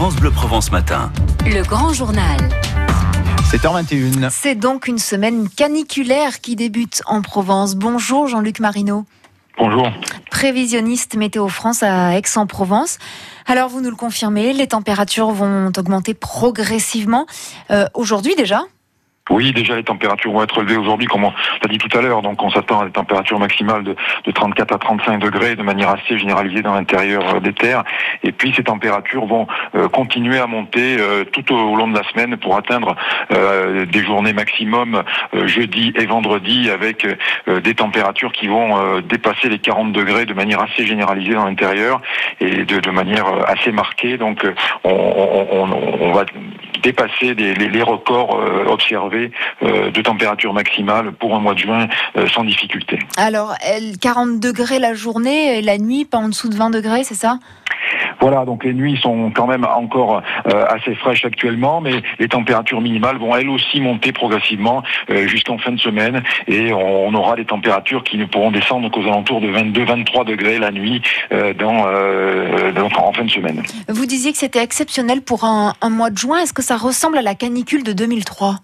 France Bleu Provence Matin. Le grand journal. 7h21. C'est donc une semaine caniculaire qui débute en Provence. Bonjour Jean-Luc Marino. Bonjour. Prévisionniste Météo France à Aix-en-Provence. Alors vous nous le confirmez, les températures vont augmenter progressivement. Euh, Aujourd'hui déjà Oui, déjà les températures vont être élevées aujourd'hui, comme on l'a dit tout à l'heure. Donc on s'attend à des températures maximales de, de 34 à 35 degrés de manière assez généralisée dans l'intérieur euh, des terres. Et puis ces températures vont euh, continuer à monter euh, tout au long de la semaine pour atteindre des journées maximum jeudi et vendredi avec des températures qui vont dépasser les 40 degrés de manière assez généralisée dans l'intérieur et de, de manière assez marquée. Donc on, on- on- on va dépasser les, records euh, observés euh, de température maximale pour un mois de juin euh, sans difficulté. Alors, elle- 40 degrés la journée et la nuit, pas en dessous de 20 degrés, c'est ça? Voilà, donc les nuits sont quand même encore euh, assez fraîches actuellement, mais les températures minimales vont elles aussi monter progressivement euh, jusqu'en fin de semaine et on, aura des températures qui ne pourront descendre qu'aux alentours de 22-23 degrés la nuit euh, dans, en fin de semaine. Vous disiez que c'était exceptionnel pour un, un mois de juin. Est-ce que ça ressemble à la canicule de 2003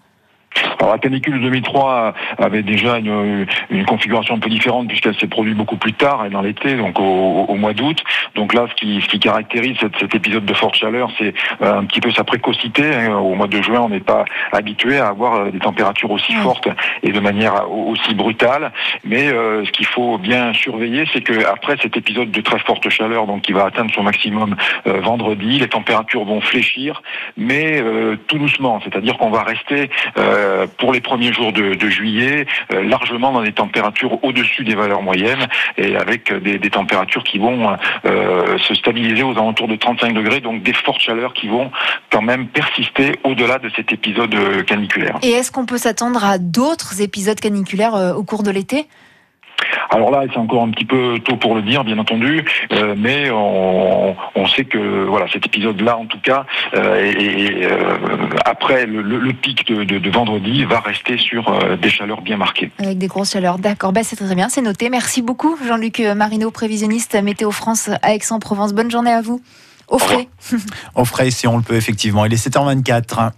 Alors la canicule de 2003 avait déjà une, une configuration un peu différente puisqu'elle s'est produite beaucoup plus tard et dans l'été, donc au, au mois d'août. Donc là, ce qui, ce qui caractérise cet, cet épisode de forte chaleur, c'est euh, un petit peu sa précocité. hein. Au mois de juin, on n'est pas habitué à avoir euh, des températures aussi fortes et de manière au- aussi brutale. Mais euh, ce qu'il faut bien surveiller, c'est que après cet épisode de très forte chaleur, donc qui va atteindre son maximum euh, vendredi, les températures vont fléchir, mais euh, tout doucement. C'est-à-dire qu'on va rester euh, pour les premiers jours de, de juillet euh, largement dans des températures au-dessus des valeurs moyennes et avec euh, des, des températures qui vont euh, se stabiliser aux alentours de 35 degrés, donc des fortes chaleurs qui vont quand même persister au-delà de cet épisode euh, caniculaire. Et est-ce qu'on peut s'attendre à d'autres épisodes caniculaires euh, au cours de l'été? Alors là, c'est encore un petit peu tôt pour le dire, bien entendu, euh, mais on, on sait que voilà, cet épisode-là, en tout cas, euh, et, et, euh, après le, le- le pic de, de- de vendredi, va rester sur euh, des chaleurs bien marquées. Avec des grosses chaleurs. D'accord, bah, c'est très bien, c'est noté. Merci beaucoup Jean-Luc Marino, prévisionniste Météo France à Aix-en-Provence. Bonne journée à vous. Au frais. On ferait si on le peut effectivement. Il est 7h24.